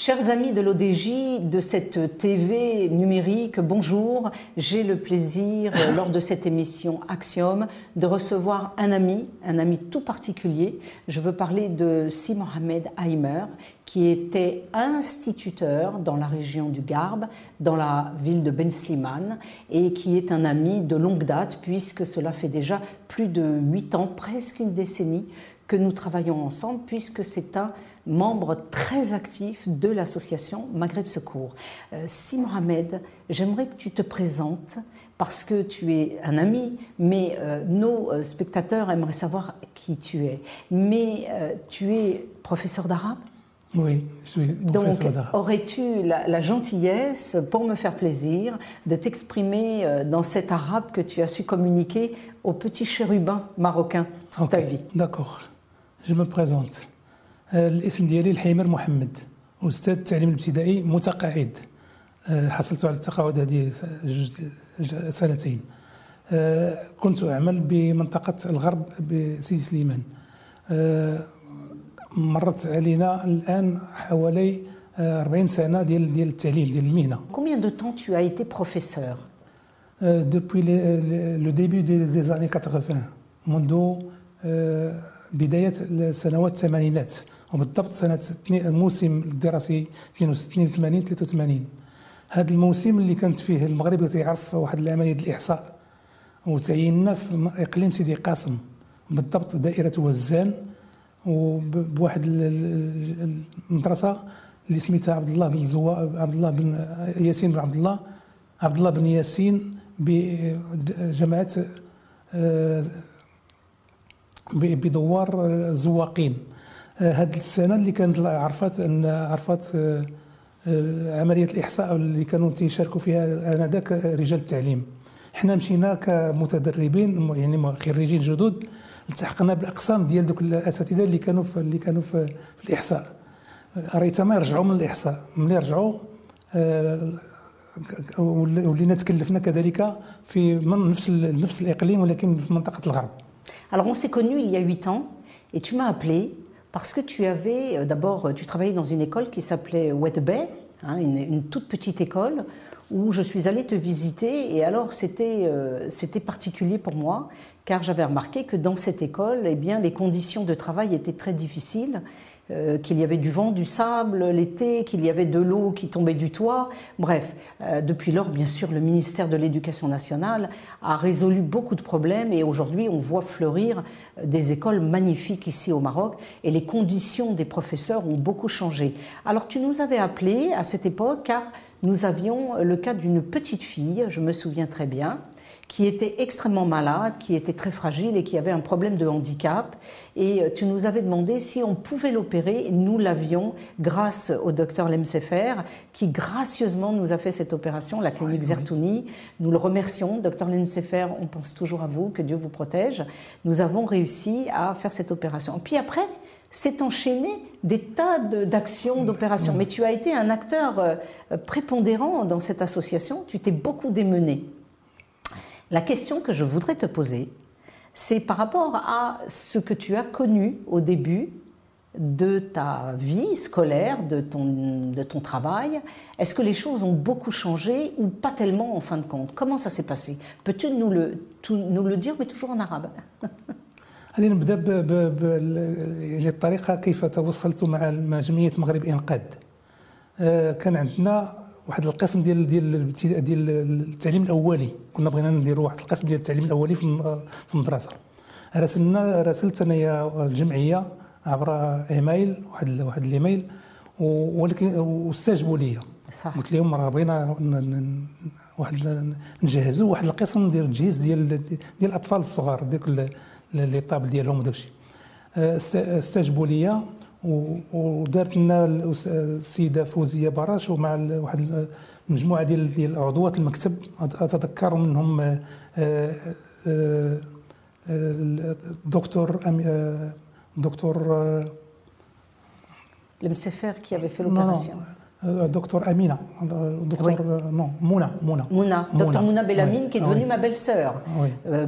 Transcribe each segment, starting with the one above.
Chers amis de l'ODJ, de cette TV numérique, bonjour. J'ai le plaisir, euh, lors de cette émission Axiom, de recevoir un ami, un ami tout particulier. Je veux parler de Si Mohamed Haimer, qui était instituteur dans la région du Garbe, dans la ville de Ben Slimane, et qui est un ami de longue date, puisque cela fait déjà plus de huit ans, presque une décennie, que nous travaillons ensemble, puisque c'est un membre très actif de l'association Maghreb Secours. Euh, si Mohamed, j'aimerais que tu te présentes parce que tu es un ami, mais euh, nos euh, spectateurs aimeraient savoir qui tu es. Mais tu es professeur d'arabe? Oui, je suis professeur Donc, aurais-tu la, la, gentillesse, pour me faire plaisir, de t'exprimer dans cet arabe que tu as su communiquer aux petits chérubins marocains toute ta vie? D'accord. Je me présente. الاسم ديالي الحيمر محمد أستاذ التعليم الابتدائي متقاعد حصلت على التقاعد هذه جوج سنتين كنت اعمل بمنطقه الغرب بسيدي سليمان مرت علينا الان حوالي 40 سنه ديال ديال التعليم ديال المهنه Combien de temps tu as été professeur? Depuis le début des années 80 منذ بداية السنوات الثمانينات وبالضبط سنة الموسم الدراسي 82 83 هذا الموسم اللي كانت فيه المغرب تيعرف واحد العملية ديال الإحصاء. وتعيننا في إقليم سيدي قاسم. بالضبط دائرة وزان. وبواحد المدرسة اللي سميتها عبد الله بن زوا عبد الله بن ياسين بن عبد الله. عبد الله بن ياسين بجماعه آه، بدوار الزواقين هذه السنة اللي كانت عرفت أن عرفت آه، آه، عملية الإحصاء اللي كانوا تيشاركوا فيها آنذاك رجال التعليم. حنا مشينا كمتدربين يعني خريجين جدد التحقنا بالأقسام ديال دوك الأساتذة اللي كانوا في اللي كانوا في, الإحصاء. ريتما يرجعوا من الإحصاء. ملي رجعوا آه، ولينا تكلفنا كذلك في من نفس نفس الإقليم ولكن في منطقة الغرب. Alors on s'est connus il y a huit ans et tu m'as appelé parce que tu avais, euh, d'abord, tu travaillais dans une école qui s'appelait Wet Bay, hein, une, toute petite école où je suis allée te visiter et alors c'était euh, c'était particulier pour moi car j'avais remarqué que dans cette école, eh bien, les conditions de travail étaient très difficiles euh, qu'il y avait du vent, du sable l'été, qu'il y avait de l'eau qui tombait du toit. Bref, euh, depuis lors, bien sûr, le ministère de l'Éducation nationale a résolu beaucoup de problèmes et aujourd'hui, on voit fleurir euh, des écoles magnifiques ici au Maroc et les conditions des professeurs ont beaucoup changé. Alors, tu nous avais appelé à cette époque car nous avions le cas d'une petite fille, je me souviens très bien, qui était extrêmement malade, qui était très fragile et qui avait un problème de handicap. Et euh, tu nous avais demandé si on pouvait l'opérer. Nous l'avions grâce au docteur Lemsefer, qui gracieusement nous a fait cette opération, la clinique Zertouni. Nous le remercions, docteur Lemsefer, on pense toujours à vous, que Dieu vous protège. Nous avons réussi à faire cette opération. Puis après, s'est enchaîné des tas d'actions, d'opérations. Mais tu as été un acteur euh, prépondérant dans cette association, tu t'es beaucoup démené. La question que je voudrais te poser, c'est par rapport à ce que tu as connu au début de ta vie scolaire, de ton, de ton travail. Est-ce que les choses ont beaucoup changé ou pas tellement en fin de compte Comment ça s'est passé Peux-tu nous le, nous le dire, mais toujours en arabe خلينا نبدا بالطريقه كيف توصلت مع جمعيه مغرب انقاذ كان عندنا واحد القسم ديال ديال ديال التعليم الأولي. كنا بغينا نديروا واحد القسم ديال التعليم الأولي في المدرسة. راسلنا راسلت انايا الجمعية عبر إيميل واحد واحد الإيميل ولكن واستجابوا لي قلت لهم راه بغينا واحد نجهزوا واحد القسم ديال التجهيز ديال ديال الأطفال الصغار ديك لي طابل ديالهم وداكشي. استجابوا لي ودارت لنا السيده فوزية براش ومع واحد المجموعه ديال ديال عضوات المكتب. أتذكر منهم دكتور دكتور المسفر كي avait fait l'opération. Docteur Amina, docteur, non, Mouna, Mouna. Mouna, docteur Mouna Bellamine, qui est devenue ma belle-sœur.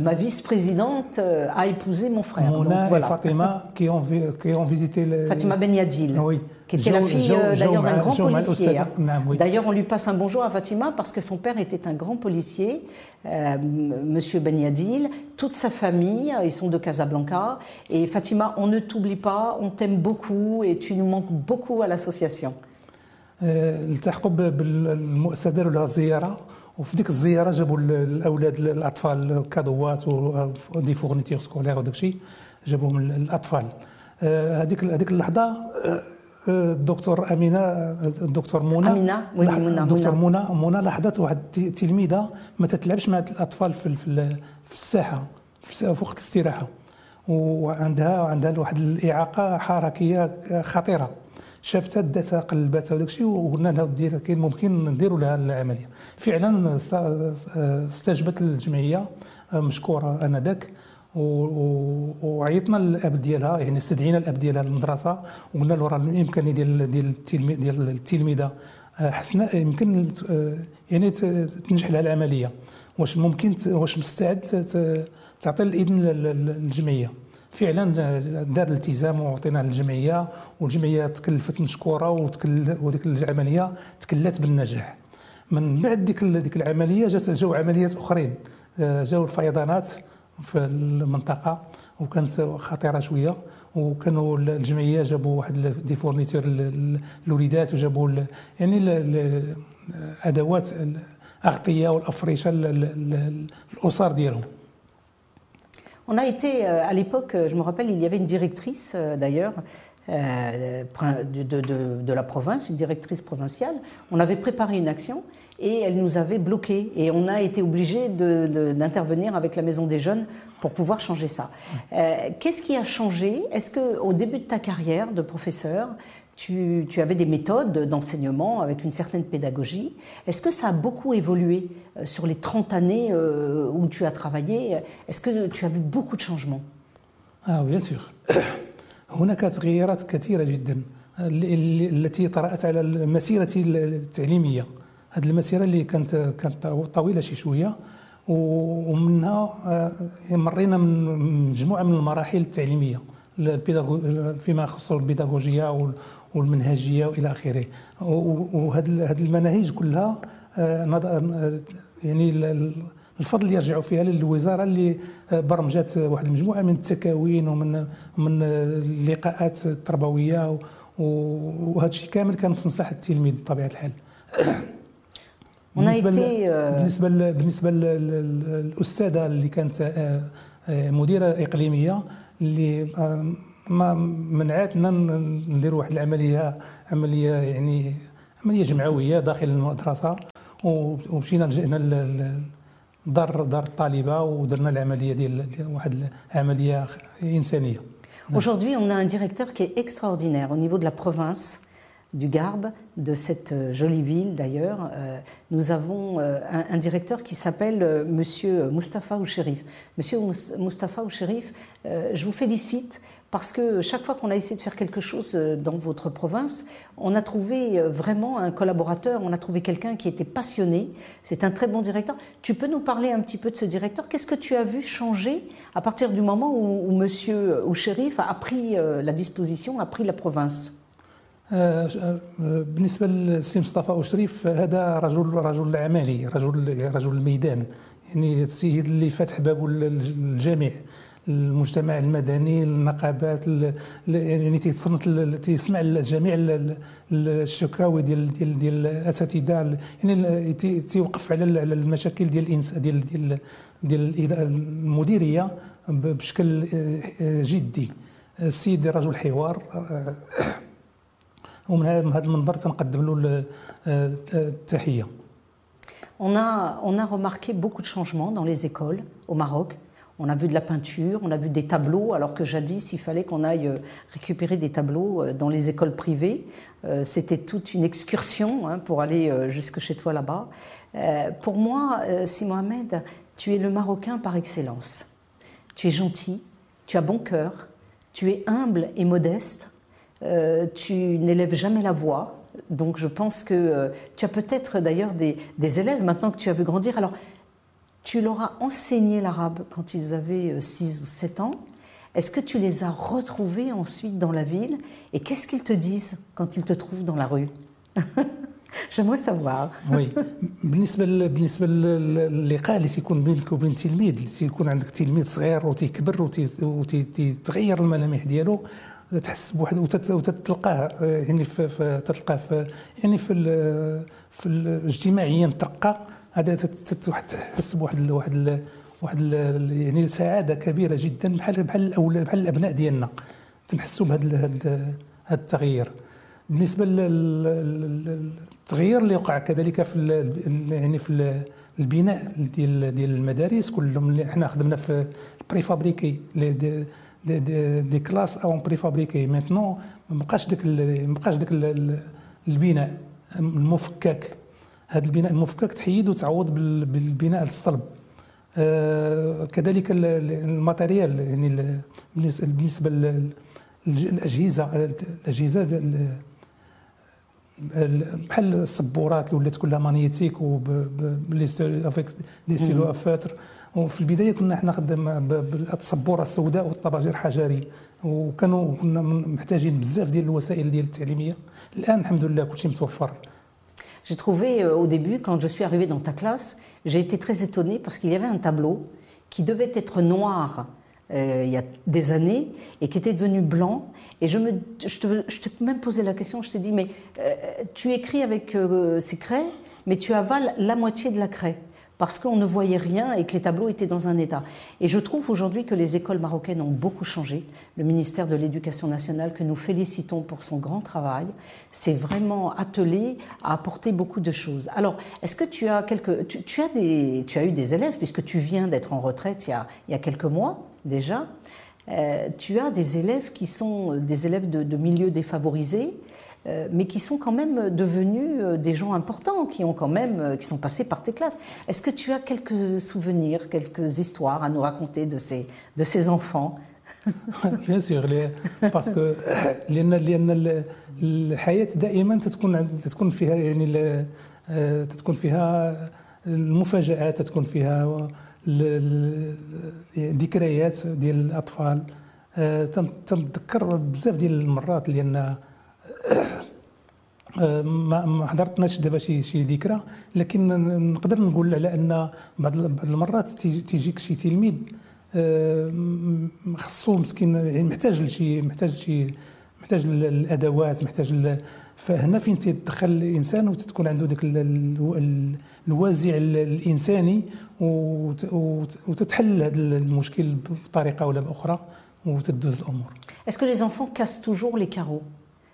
ma vice-présidente a épousé mon frère. Mouna et Fatima qui ont, qui ont visité le... Fatima Ben Yadil. Oui qui était la fille euh, d'ailleurs d'un grand policier. Hein. D'ailleurs, on lui passe un bonjour à Fatima parce que son père était un grand policier, euh, Monsieur Ben Yadil, toute sa famille, ils sont de Casablanca. Et Fatima, on ne t'oublie pas, on t'aime beaucoup et tu nous manques beaucoup à l'association. التحقوا بالمؤسسة داروا لها زيارة وفي ديك الزيارة جابوا الأولاد الأطفال كادوات ودي فورنيتير سكولير وداك الشيء جابوهم الأطفال. هذيك هذيك اللحظة الدكتور أمينة الدكتور منى أمينة منى الدكتور منى. منى لاحظت واحد التلميذة ما تتلعبش مع الأطفال في في الساحة في وقت الاستراحة. وعندها عندها واحد الإعاقة حركية خطيرة. شافتها داتها قلباتها وداك الشيء وقلنا لها دير كاين ممكن نديروا لها العملية. فعلا استجبت الجمعيه مشكورة آنذاك وعيطنا للاب ديالها يعني استدعينا الأب ديالها للمدرسة وقلنا له راه الامكانيه ديال ديال ديال التلميذة. آه، حسنا يمكن يعني تنجح لها العملية. واش ممكن واش مستعد تعطي الإذن للجمعية. فعلا آه، دار الالتزام وعطيناه للجمعية والجمعية تكلفت مشكورة وديك العملية تكلت بالنجاح. من بعد ديك ديك العملية جات جاو عمليات أخرين. جاو الفيضانات في المنطقة وكانت خطيرة شوية. وكانوا الجمعية جابوا واحد دي فورنيتور للوليدات وجابوا يعني الأدوات الأغطية والافرشه للاسر ديالهم. On a été, euh, à l'époque, je me rappelle, il y avait une directrice euh, d'ailleurs euh, de, la province, une directrice provinciale. On avait préparé une action et elle nous avait bloqués. Et on a été obligé d'intervenir avec la Maison des Jeunes pour pouvoir changer ça. Euh, qu'est-ce qui a changé? Est-ce qu'au début de ta carrière de professeur, tu, avais des méthodes d'enseignement avec une certaine pédagogie. Est-ce que ça a beaucoup évolué euh, sur les 30 années euh, où tu as travaillé Est-ce que tu as vu beaucoup de changements Ah, bien sûr. هناك تغييرات كثيرة جدا التي طرأت على مسيرتي التعليمية هذه المسيره اللي كانت كانت طويله شي شويه ومنها آه، مرينا من مجموعه من المراحل التعليميه فيما يخص البيداغوجيه والمنهجية وإلى آخره. وهذه المناهج كلها آه، آه، يعني الفضل يرجع فيها للوزارة اللي برمجت واحد المجموعة من التكاوين ومن من اللقاءات التربوية وهذا الشيء كامل كان في مصلحة التلميذ بطبيعة الحال. été بالنسبة بالنسبة للاستاذه اللي كانت مديرة إقليمية اللي ما منعتنا نديروا واحد العملية عملية يعني عملية جمعوية داخل المدرسة ومشينا لجئنا دار دار الطالبة ودرنا العملية ديال واحد العملية إنسانية Aujourd'hui, on a un directeur qui est extraordinaire au niveau de la province. du Garbe, de cette euh, jolie ville d'ailleurs, euh, nous avons euh, un, directeur qui s'appelle Monsieur Mustapha Ouchérif. Monsieur Mustapha Ouchérif, je vous félicite parce que chaque fois qu'on a essayé de faire quelque chose dans votre province, on a trouvé vraiment un collaborateur, on a trouvé quelqu'un qui était passionné, c'est un très bon directeur. Tu peux nous parler un petit peu de ce directeur? Qu'est-ce que tu as vu changer à partir du moment où, où monsieur ou a pris la disposition, a pris la province? بالنسبة للسي مصطفى أشريف هذا رجل رجل عملي رجل رجل الميدان. يعني السيد اللي فاتح بابه للجميع المجتمع المدني النقابات يعني تيتصنت تيسمع لجميع الشكاوي ديال ديال ديال الأساتذة. يعني تيوقف على المشاكل ديال ديال ديال ديال المديرية بشكل آه، جدي. السيد رجل حوار On a, on a remarqué beaucoup de changements dans les écoles au Maroc. On a vu de la peinture, on a vu des tableaux, alors que jadis, il fallait qu'on aille euh, récupérer des tableaux euh, dans les écoles privées. Euh, c'était toute une excursion hein, pour aller jusque chez toi là-bas. Pour moi, Si Mohamed, tu es le Marocain par excellence. Tu es gentil, tu as bon cœur, tu es humble et modeste, euh, tu n'élèves jamais la voix, Donc je pense que euh, tu as peut-être d'ailleurs des, des élèves maintenant que tu as vu grandir. Alors, tu leur as enseigné l'arabe quand ils avaient 6 ou 7 ans. Est-ce que tu les as retrouvés ensuite dans la ville Et qu'est-ce qu'ils te disent quand ils te trouvent dans la rue J'aimerais savoir. وي بالنسبه ل... بالنسبه للقاء اللي تيكون بينك وبين التلميذ اللي تيكون عندك تلميذ صغير وتيكبر وتتغير الملامح ديالو تحس بواحد وتتلقاه يعني في, تتلقاه في يعني في في اجتماعيا ترقى هذا تحس بواحد واحد واحد يعني سعادة كبيرة جدا بحال بحال الاولاد بحال الأبناء ديالنا. تنحسوا بهذا هذا التغيير. بالنسبة للتغيير اللي وقع كذلك في يعني في البناء ديال ديال المدارس كلهم اللي حنا خدمنا في بري فابريكي دي, دي, دي, كلاس أو بري فابريكي ميتنون ما بقاش داك ما بقاش داك البناء المفكك هذا البناء المفكك تحيد وتعوض بالبناء الصلب آه كذلك الماتيريال يعني بالنسبة للاجهزه الاجهزه بحال السبورات اللي ولات كلها مانيتيك افيك دي سيلو افاتر وفي البدايه كنا حنا خدام بالسبوره السوداء والطباجير حجري وكانوا كنا محتاجين بزاف ديال الوسائل ديال التعليميه الان الحمد لله كلشي متوفر J'ai trouvé euh, au début, quand je suis arrivée dans ta classe, j'ai été très étonnée parce qu'il y avait un tableau qui devait être noir euh, il y a des années et qui était devenu blanc et je, me, je, te, je t'ai même posé la question, je t'ai dit, mais euh, tu écris avec euh, ces craies, mais tu avales la moitié de la craie parce qu'on ne voyait rien et que les tableaux étaient dans un état. Et je trouve aujourd'hui que les écoles marocaines ont beaucoup changé. Le ministère de l'Éducation nationale, que nous félicitons pour son grand travail, s'est vraiment attelé à apporter beaucoup de choses. Alors, est-ce que tu as, quelques, tu, as des, tu as eu des élèves, puisque tu viens d'être en retraite il y a, quelques mois déjà euh, tu as des élèves qui sont des élèves de, milieux défavorisés, mais qui sont quand même devenus euh, des gens importants, qui ont quand même, qui sont passés par tes classes. Est-ce que tu as quelques souvenirs, quelques histoires à nous raconter de ces, de ces enfants Bien sûr, parce que لأن لأن الحياة دائما تكون تكون فيها يعني تكون فيها المفاجآت تكون فيها ذكريات ديال الاطفال آه، تنتذكر بزاف ديال المرات لان آه، ما حضرتناش دابا شي شي ذكرى لكن نقدر نقول على أن بعض المرات تيجيك شي تلميذ آه، خصو مسكين يعني محتاج لشي محتاج شي محتاج الأدوات محتاج فهنا فين تيدخل الإنسان وتتكون عنده ديك الوازع الإنساني وتتحل هذا المشكل بطريقة ولا بأخرى وتدوز الأمور. Que les enfants cassent toujours les carreaux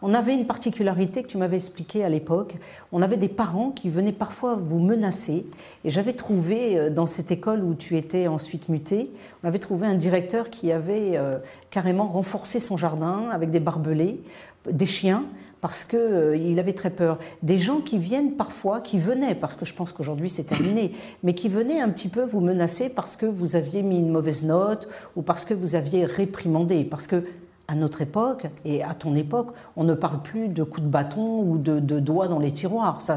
On avait une particularité que tu m'avais expliqué à l'époque. On avait des parents qui venaient parfois vous menacer. Et j'avais trouvé euh, dans cette école où tu étais ensuite muté, on avait trouvé un directeur qui avait euh, carrément renforcé son jardin avec des barbelés, des chiens, parce qu'il euh, avait très peur. Des gens qui viennent parfois, qui venaient, parce que je pense qu'aujourd'hui c'est terminé, mais qui venaient un petit peu vous menacer parce que vous aviez mis une mauvaise note ou parce que vous aviez réprimandé. Parce que à notre époque et à ton époque, on ne parle plus de coups de bâton ou de, de doigts dans les tiroirs. Ça,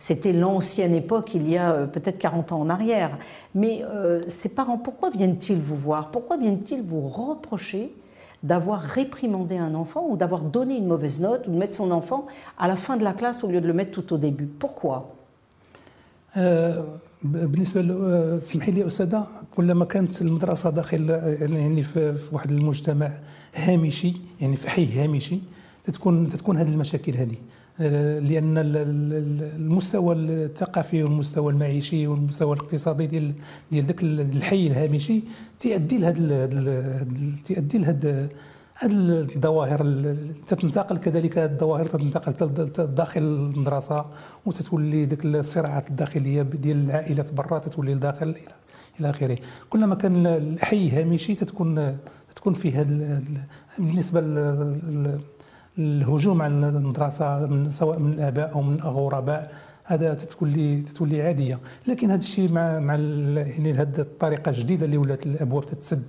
c'était l'ancienne époque, il y a euh, peut-être 40 ans en arrière. Mais euh, ces parents, pourquoi viennent-ils vous voir Pourquoi viennent-ils vous reprocher d'avoir réprimandé un enfant ou d'avoir donné une mauvaise note ou de mettre son enfant à la fin de la classe au lieu de le mettre tout au début Pourquoi بالنسبه تسمحي لي استاذه كلما كانت المدرسه داخل يعني في واحد المجتمع هامشي يعني في حي هامشي تتكون تتكون هذه المشاكل هذه. لأن المستوى الثقافي والمستوى المعيشي والمستوى الاقتصادي ديال ديال ذاك الحي الهامشي تيؤدي لهذا تيؤدي لهذا هذه الظواهر ال- تتنتقل كذلك الظواهر تتنتقل داخل المدرسة وتتولي ديك الصراعات الداخلية ديال العائلات برا تتولي لداخل إلى آخره. كلما كان الحي هامشي تتكون تكون فيه ال- بالنسبة لل- الهجوم على المدرسة من سواء من الآباء أو من الغرباء هذا تتولي تتولي عادية لكن هذا الشيء مع مع يعني هذه الطريقة الجديدة اللي ولات الأبواب تتسد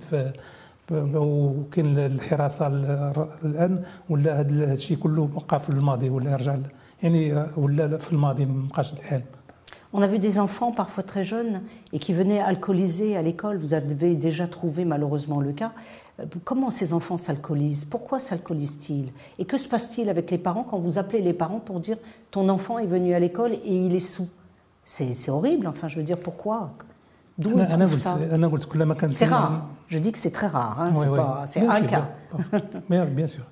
وكاين الحراسة ال- الآن ولا هذا الشيء كله بقى في الماضي ولا رجع يعني ولا في الماضي ما بقاش الحال On a vu des enfants parfois très jeunes et qui venaient alcoolisés à l'école. Vous avez déjà trouvé malheureusement le cas. Euh, Comment ces enfants s'alcoolisent Pourquoi s'alcoolisent-ils Et que se passe-t-il avec les parents quand vous appelez les parents pour dire ton enfant est venu à l'école et il est sous C'est c'est horrible, enfin je veux dire pourquoi D'où ils انا انا trouvent قلت ça انا قلت كلما كانت C'est rare. Je dis que c'est très rare. hein, Oui, c'est oui. pas- c'est Bien un sûr, cas. parce que- bien- bien sûr.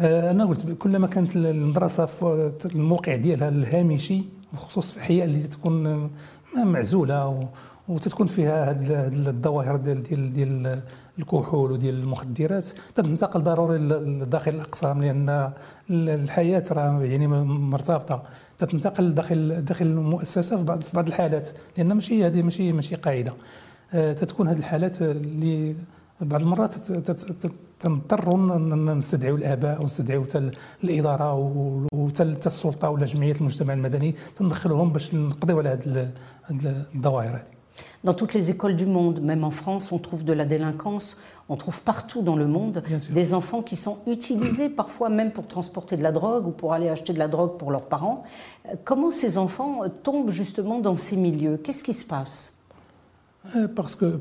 آه، انا قلت كلما كانت المدرسه في الموقع ديالها الهامشي وخصوص في الاحياء اللي تكون آه، معزوله و- وتتكون فيها هاد هاد الظواهر ديال ديال ديال الكحول وديال المخدرات تنتقل ضروري لداخل الأقسام لأن الحياة راه يعني مرتبطة. تتنتقل داخل داخل المؤسسة في بعض في بعض الحالات لأن ماشي هذه ماشي ماشي قاعدة. آه، تتكون هذه الحالات اللي بعض المرات تنضطروا نستدعيو الآباء ونستدعيو الإدارة وحتى حتى السلطة ولا جمعية المجتمع المدني تندخلهم باش نقضيو على هذه الظواهر هذه Dans toutes les écoles du monde, même en France, on trouve de la délinquance, on trouve partout dans le monde des enfants qui sont utilisés parfois même pour transporter de la drogue ou pour aller acheter de la drogue pour leurs parents. Euh, comment ces enfants euh, tombent justement dans ces milieux? Qu'est-ce qui se passe? Parce que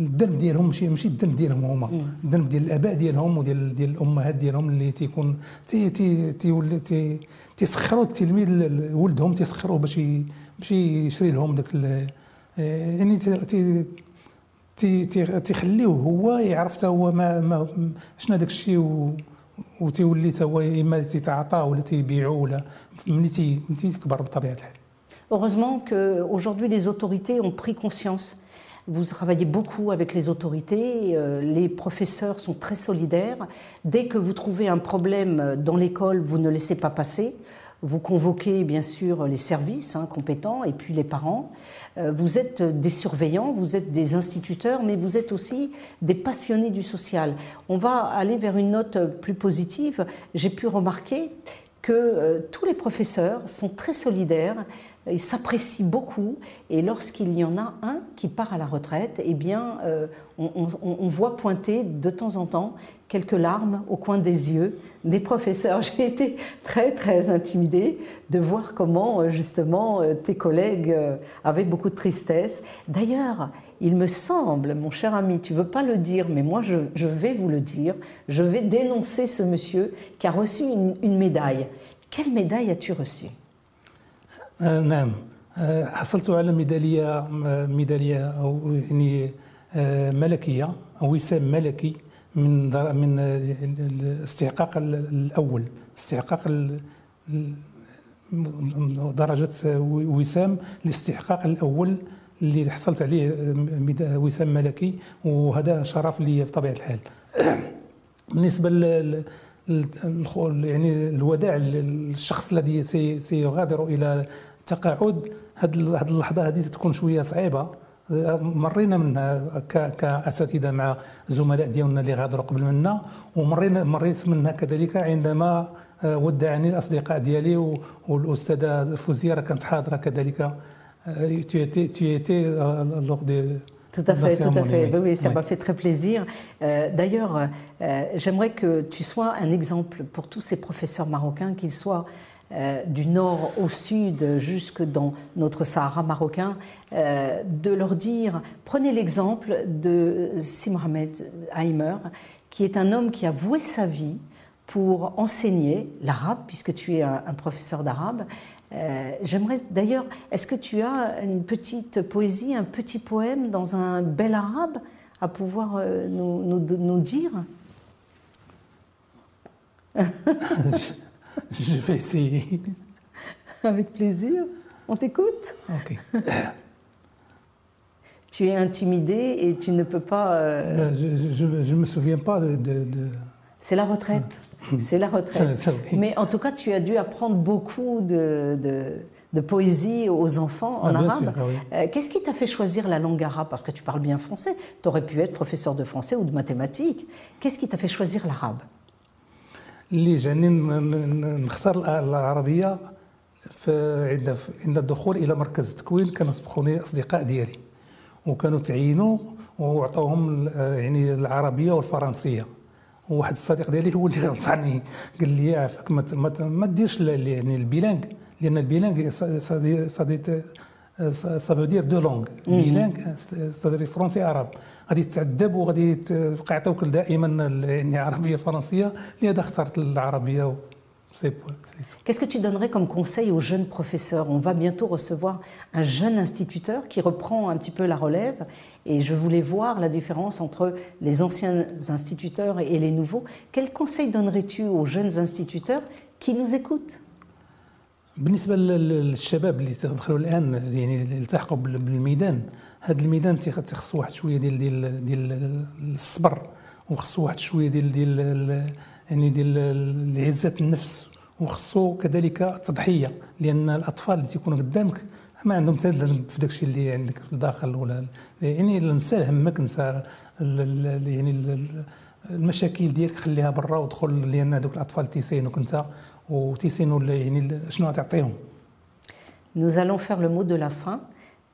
الذنب ديالهم ماشي ماشي الذنب ديالهم هما الذنب ديال الآباء ديالهم وديال ديال الأمهات ديالهم اللي تيكون تي تي تيولي تي تيسخروا التلميذ ولدهم تيسخروه باش باش يشري لهم داك آه، يعني تي تي تي تي- تيخليوه هو يعرف حتى هو ما, ما شنو هذاك الشيء وتيولي حتى هو إما تيتعاطاه ولا تيبيعو ولا ملي تي- تيكبر بطبيعة الحال Heureusement qu'aujourd'hui les autorités ont pris conscience. Vous travaillez beaucoup avec les autorités, euh, les professeurs sont très solidaires. Dès que vous trouvez un problème dans l'école, vous ne laissez pas passer. Vous convoquez bien sûr les services hein, compétents et puis les parents. Euh, vous êtes des surveillants, vous êtes des instituteurs, mais vous êtes aussi des passionnés du social. On va aller vers une note plus positive. J'ai pu remarquer que euh, tous les professeurs sont très solidaires, ils s'apprécient beaucoup, et lorsqu'il y en a un qui part à la retraite, eh bien, euh, on, voit pointer de temps en temps quelques larmes au coin des yeux des professeurs. J'ai été très très intimidée de voir comment euh, justement euh, tes collègues euh, avaient beaucoup de tristesse. D'ailleurs, il me semble, mon cher ami, tu veux pas le dire, mais moi je, vais vous le dire, je vais dénoncer ce monsieur qui a reçu une, médaille. Quelle médaille as-tu reçue? نعم. آه حصلت على ميدالية آه، ميدالية أو يعني آه ملكية أو وسام ملكي من من آه، الاستحقاق ال- الأول استحقاق درجة آه، وسام الاستحقاق الأول اللي حصلت عليه آه، وسام ملكي وهذا شرف لي بطبيعة الحال. بالنسبة لل يعني الوداع للشخص الذي سي- سيغادر إلى التقاعد هذه اللحظة هذه تكون شوية صعيبة مرينا منها كأساتذة مع زملاء ديالنا اللي غادروا قبل منا ومرينا مريت منها كذلك عندما آه، ودعني الأصدقاء ديالي والأستاذة فوزية راه كانت حاضرة كذلك تي تي لوغ دي Tout à fait, tout à fait. oui. Oui, oui, ça Oui. m'a fait très plaisir. Euh, D'ailleurs, euh, j'aimerais que tu sois un exemple pour tous ces professeurs marocains, qu'ils soient euh, du nord au sud, jusque dans notre Sahara marocain, euh, de leur dire, prenez l'exemple de Si Mohamed Haimer, qui est un homme qui a voué sa vie pour enseigner l'arabe, puisque tu es un, professeur d'arabe. Euh, J'aimerais d'ailleurs, est-ce que tu as une petite poésie, un petit poème dans un bel arabe à pouvoir nous dire? Je vais essayer. Avec plaisir. On t'écoute? Ok. Tu es intimidé et tu ne peux pas. Euh, je ne me souviens pas de. C'est la retraite. C'est la retraite. Mais en tout cas, tu as dû apprendre beaucoup de, de, poésie aux enfants en ah, arabe. Ah euh, qu'est-ce qui t'a fait choisir la langue arabe? Parce que tu parles bien français. Tu aurais pu être professeur de français ou de mathématiques. Qu'est-ce qui t'a fait choisir l'arabe? اللي جاني نختار العربية عند عند الدخول إلى مركز التكوين كانوا سبقوني أصدقاء ديالي. وكانوا تعينوا وعطوهم يعني العربية والفرنسية. وواحد الصديق ديالي هو اللي نصحني قال لي عافاك ما, ما ديرش يعني البيلانغ لأن البيلانغ صديت سا فو دير دو لونغ بيلانغ ستادير فرونسي عرب غادي تتعذب وغادي تبقى يعطيوك دائما يعني عربيه فرنسيه لهذا اخترت العربيه Qu'est-ce que tu donnerais comme conseil aux jeunes professeurs On va bientôt recevoir un jeune instituteur qui reprend un petit peu la relève et je voulais voir la différence entre les anciens instituteurs et les nouveaux. Quel conseil donnerais-tu aux jeunes instituteurs qui nous écoutent بالنسبة للشباب اللي تدخلوا الآن يعني التحقوا بالميدان هذا الميدان تيخص واحد شوية ديال ديال ديال الصبر وخصو واحد شوية ديال ديال يعني ديال عزة النفس وخصو كذلك التضحيه لأن الأطفال اللي تيكونوا قدامك ما عندهم حتى في داكشي اللي عندك في الداخل ولا يعني نسى همك نسى يعني المشاكل ديالك خليها برا ودخل لأن هذوك الأطفال تيسينوك أنت. Nous allons faire le mot de la fin.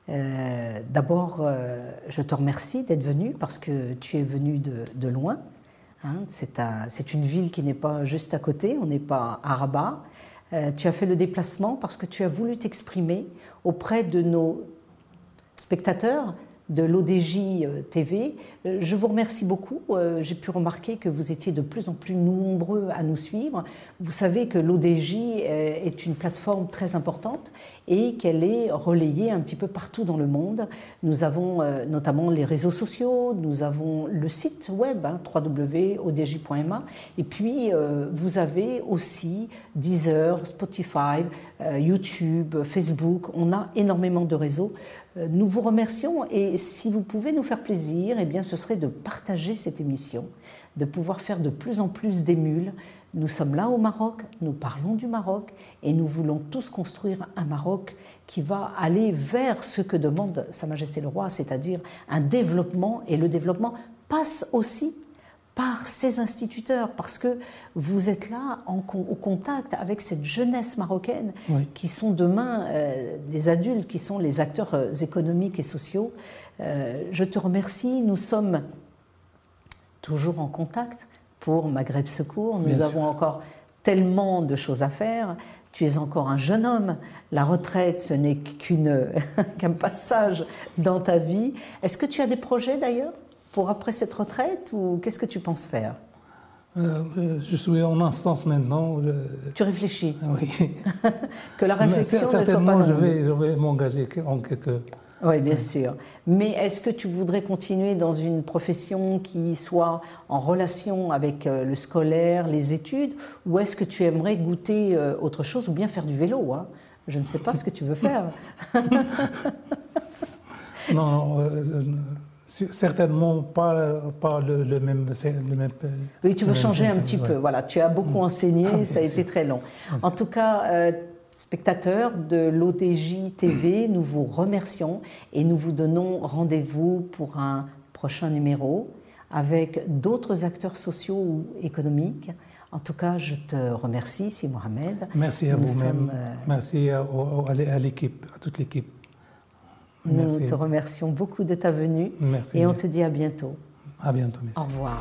Euh, d'abord, euh, je te remercie d'être venu parce que tu es venu de, loin. Hein. C'est une ville qui n'est pas juste à côté, on n'est pas à Rabat. Euh, tu as fait le déplacement parce que tu as voulu t'exprimer auprès de nos spectateurs, de l'ODJ euh, TV. Euh, je vous remercie beaucoup. Euh, j'ai pu remarquer que vous étiez de plus en plus nombreux à nous suivre. Vous savez que l'ODJ est une plateforme très importante et qu'elle est relayée un petit peu partout dans le monde. Nous avons notamment les réseaux sociaux, nous avons le site web hein, www.odj.ma et puis vous avez aussi Deezer, Spotify, YouTube, Facebook. On a énormément de réseaux nous vous remercions et si vous pouvez nous faire plaisir, eh bien, ce serait de partager cette émission, de pouvoir faire de plus en plus d'émules. Nous sommes là au Maroc, nous parlons du Maroc et nous voulons tous construire un Maroc qui va aller vers ce que demande Sa Majesté le Roi, c'est-à-dire un développement et le développement passe aussi par ces instituteurs, parce que vous êtes là en, au contact avec cette jeunesse marocaine qui sont demain euh, des adultes, qui sont les acteurs euh, économiques et sociaux. Euh, je te remercie. Nous sommes toujours en contact pour Maghreb Secours. Nous avons encore tellement de choses à faire. Tu es encore un jeune homme. La retraite, ce n'est qu'un passage dans ta vie. Est-ce que tu as des projets d'ailleurs? Pour après cette retraite ou qu'est-ce que tu penses faire? Euh, je suis en instance maintenant. Tu réfléchis Oui. que la réflexion ne soit pas je vais, je vais m'engager en quelque. Oui, bien sûr. Mais est-ce que tu voudrais continuer dans une profession qui soit en relation avec euh, le scolaire, les études, ou est-ce que tu aimerais goûter euh, autre chose ou bien faire du vélo hein? Je ne sais pas ce que tu veux faire. non, certainement pas, pas le, même, le, même, Oui, tu veux changer un petit peu. Voilà, tu as beaucoup mm. enseigné, ah, ça a été très long. En tout cas, euh, spectateurs de l'OTJ TV, nous vous remercions et nous vous donnons rendez-vous pour un prochain numéro avec d'autres acteurs sociaux ou économiques. En tout cas, je te remercie, Si Mohamed. Merci à vous-même. Euh, Merci à l'équipe, à toute l'équipe. Nous te remercions beaucoup de ta venue. Merci. Et on te dit à bientôt. À bientôt. Au revoir.